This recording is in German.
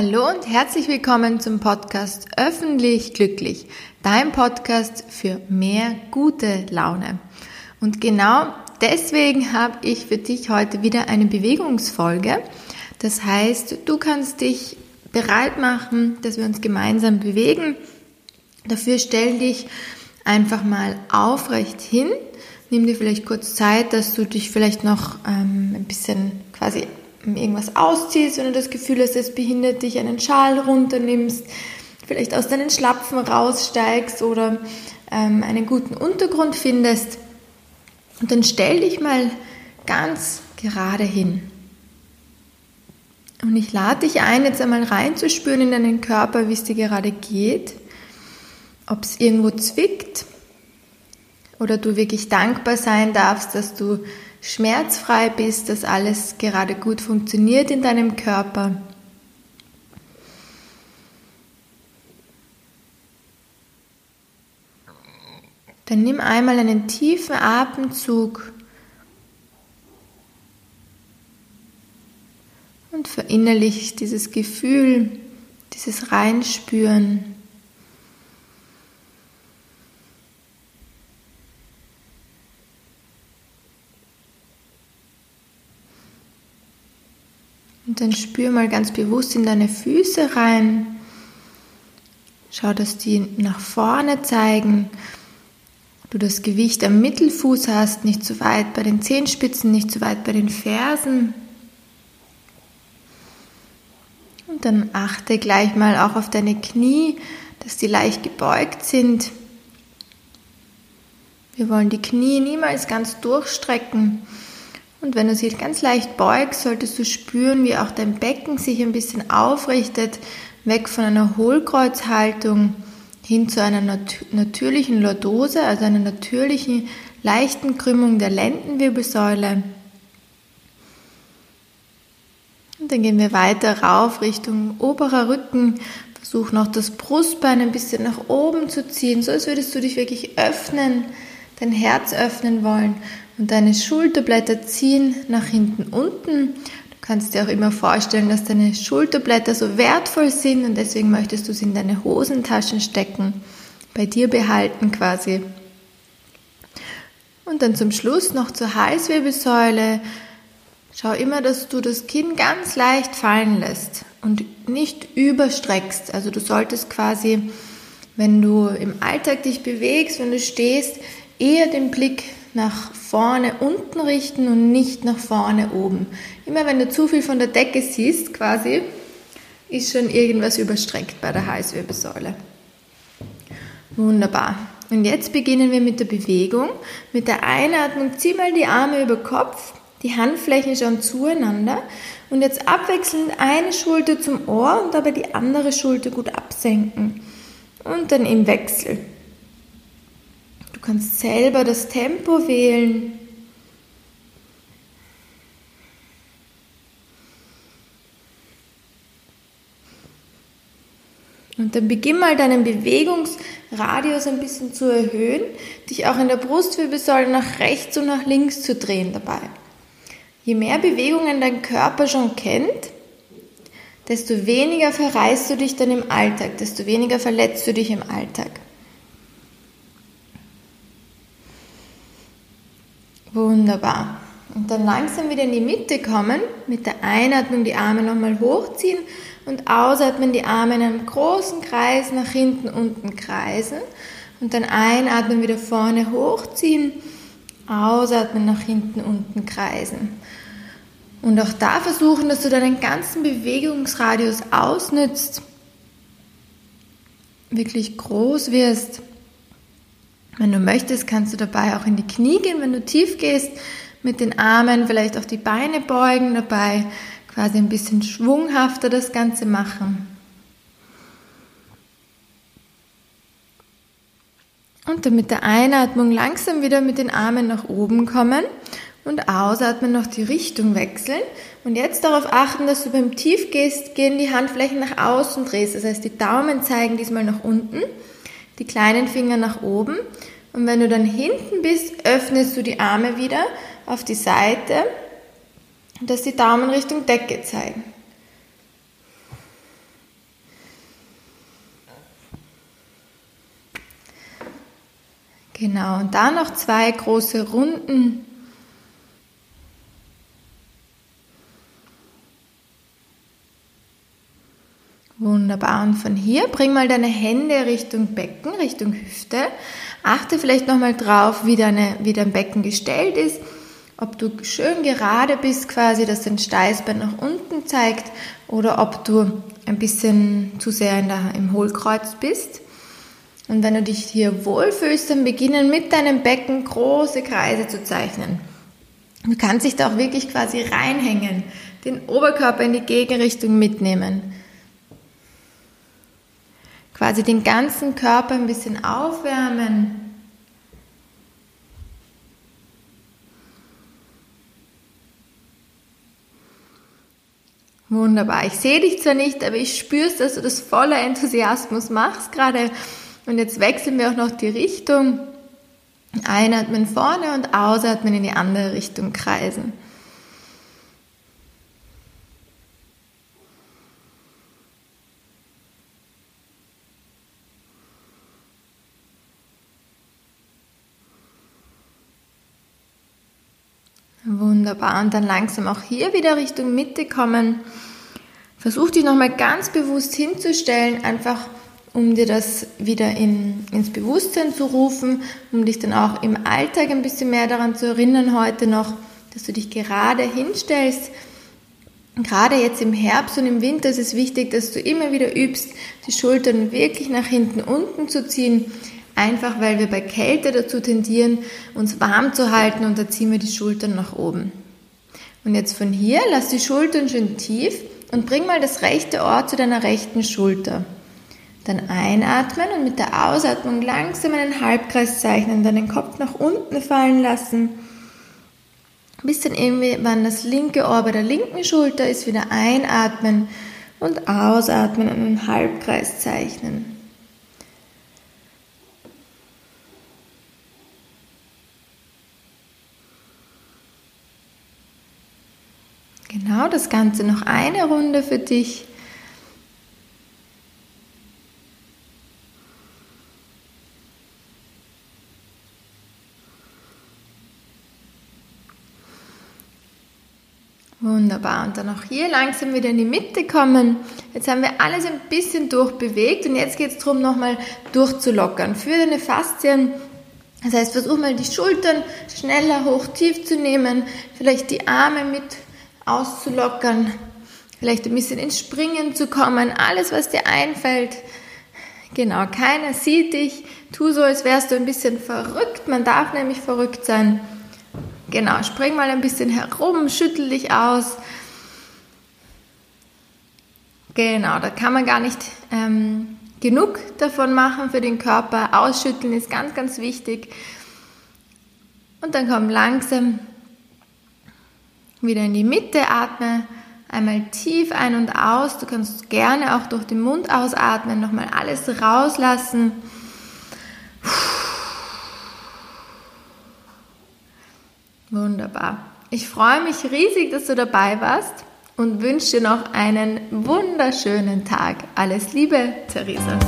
Hallo und herzlich willkommen zum Podcast Öffentlich Glücklich, dein Podcast für mehr gute Laune. Und genau deswegen habe ich für dich heute wieder eine Bewegungsfolge. Das heißt, du kannst dich bereit machen, dass wir uns gemeinsam bewegen. Dafür stell dich einfach mal aufrecht hin. Nimm dir vielleicht kurz Zeit, dass du dich vielleicht noch ähm, ein bisschen quasi irgendwas ausziehst, wenn du das Gefühl hast, es behindert dich, einen Schal runternimmst, vielleicht aus deinen Schlapfen raussteigst oder ähm, einen guten Untergrund findest. Und dann stell dich mal ganz gerade hin. Und ich lade dich ein, jetzt einmal reinzuspüren in deinen Körper, wie es dir gerade geht, ob es irgendwo zwickt oder du wirklich dankbar sein darfst, dass du schmerzfrei bist, dass alles gerade gut funktioniert in deinem Körper. Dann nimm einmal einen tiefen Atemzug und verinnerlich dieses Gefühl, dieses Reinspüren. Dann spür mal ganz bewusst in deine Füße rein. Schau, dass die nach vorne zeigen. Du das Gewicht am Mittelfuß hast, nicht zu weit bei den Zehenspitzen, nicht zu weit bei den Fersen. Und dann achte gleich mal auch auf deine Knie, dass die leicht gebeugt sind. Wir wollen die Knie niemals ganz durchstrecken. Und wenn du sie ganz leicht beugst, solltest du spüren, wie auch dein Becken sich ein bisschen aufrichtet, weg von einer Hohlkreuzhaltung hin zu einer nat natürlichen Lordose, also einer natürlichen leichten Krümmung der Lendenwirbelsäule. Und dann gehen wir weiter rauf Richtung oberer Rücken. Versuch noch das Brustbein ein bisschen nach oben zu ziehen, so als würdest du dich wirklich öffnen, dein Herz öffnen wollen und deine Schulterblätter ziehen nach hinten unten. Du kannst dir auch immer vorstellen, dass deine Schulterblätter so wertvoll sind und deswegen möchtest du sie in deine Hosentaschen stecken, bei dir behalten quasi. Und dann zum Schluss noch zur Halswirbelsäule. Schau immer, dass du das Kinn ganz leicht fallen lässt und nicht überstreckst. Also du solltest quasi, wenn du im Alltag dich bewegst, wenn du stehst, eher den Blick nach vorne unten richten und nicht nach vorne oben. Immer wenn du zu viel von der Decke siehst, quasi, ist schon irgendwas überstreckt bei der Halswirbelsäule. Wunderbar. Und jetzt beginnen wir mit der Bewegung. Mit der Einatmung zieh mal die Arme über Kopf, die Handflächen schon zueinander und jetzt abwechselnd eine Schulter zum Ohr und dabei die andere Schulter gut absenken. Und dann im Wechsel. Du kannst selber das Tempo wählen. Und dann beginn mal deinen Bewegungsradius ein bisschen zu erhöhen, dich auch in der Brustwirbelsäule nach rechts und nach links zu drehen dabei. Je mehr Bewegungen dein Körper schon kennt, desto weniger verreißt du dich dann im Alltag, desto weniger verletzt du dich im Alltag. Wunderbar. Und dann langsam wieder in die Mitte kommen, mit der Einatmung die Arme nochmal hochziehen und ausatmen die Arme in einem großen Kreis nach hinten unten kreisen und dann einatmen wieder vorne hochziehen, ausatmen nach hinten unten kreisen. Und auch da versuchen, dass du deinen ganzen Bewegungsradius ausnützt, wirklich groß wirst wenn du möchtest, kannst du dabei auch in die Knie gehen, wenn du tief gehst, mit den Armen vielleicht auch die Beine beugen, dabei quasi ein bisschen schwunghafter das Ganze machen. Und dann mit der Einatmung langsam wieder mit den Armen nach oben kommen und ausatmen noch die Richtung wechseln. Und jetzt darauf achten, dass du beim Tiefgehen die Handflächen nach außen drehst. Das heißt, die Daumen zeigen diesmal nach unten die kleinen Finger nach oben. Und wenn du dann hinten bist, öffnest du die Arme wieder auf die Seite, dass die Daumen Richtung Decke zeigen. Genau, und dann noch zwei große Runden Wunderbar. Und von hier bring mal deine Hände Richtung Becken, Richtung Hüfte. Achte vielleicht nochmal drauf, wie, deine, wie dein Becken gestellt ist. Ob du schön gerade bist, quasi, dass dein Steißbein nach unten zeigt, oder ob du ein bisschen zu sehr in der, im Hohlkreuz bist. Und wenn du dich hier wohlfühlst, dann beginnen mit deinem Becken große Kreise zu zeichnen. Du kannst dich da auch wirklich quasi reinhängen, den Oberkörper in die Gegenrichtung mitnehmen. Quasi den ganzen Körper ein bisschen aufwärmen. Wunderbar. Ich sehe dich zwar nicht, aber ich spüre, dass du das voller Enthusiasmus machst gerade. Und jetzt wechseln wir auch noch die Richtung. Einatmen vorne und ausatmen in die andere Richtung kreisen. Wunderbar. Und dann langsam auch hier wieder Richtung Mitte kommen. Versuch dich nochmal ganz bewusst hinzustellen, einfach um dir das wieder in, ins Bewusstsein zu rufen, um dich dann auch im Alltag ein bisschen mehr daran zu erinnern heute noch, dass du dich gerade hinstellst. Gerade jetzt im Herbst und im Winter ist es wichtig, dass du immer wieder übst, die Schultern wirklich nach hinten unten zu ziehen, einfach weil wir bei Kälte dazu tendieren, uns warm zu halten und da ziehen wir die Schultern nach oben. Und jetzt von hier lass die Schultern schön tief und bring mal das rechte Ohr zu deiner rechten Schulter. Dann einatmen und mit der Ausatmung langsam einen Halbkreis zeichnen, dann den Kopf nach unten fallen lassen. Ein bisschen irgendwie, wann das linke Ohr bei der linken Schulter ist, wieder einatmen und ausatmen und einen Halbkreis zeichnen. Genau, das Ganze noch eine Runde für dich. Wunderbar. Und dann auch hier langsam wieder in die Mitte kommen. Jetzt haben wir alles ein bisschen durchbewegt und jetzt geht es darum, nochmal durchzulockern. Für deine Faszien. Das heißt, versuch mal die Schultern schneller hoch tief zu nehmen, vielleicht die Arme mit auszulockern, vielleicht ein bisschen ins Springen zu kommen, alles, was dir einfällt. Genau, keiner sieht dich. Tu so, als wärst du ein bisschen verrückt. Man darf nämlich verrückt sein. Genau, spring mal ein bisschen herum, schüttel dich aus. Genau, da kann man gar nicht ähm, genug davon machen für den Körper. Ausschütteln ist ganz, ganz wichtig. Und dann komm langsam wieder in die Mitte, atme einmal tief ein und aus. Du kannst gerne auch durch den Mund ausatmen, nochmal alles rauslassen. Wunderbar. Ich freue mich riesig, dass du dabei warst und wünsche dir noch einen wunderschönen Tag. Alles Liebe, Theresa.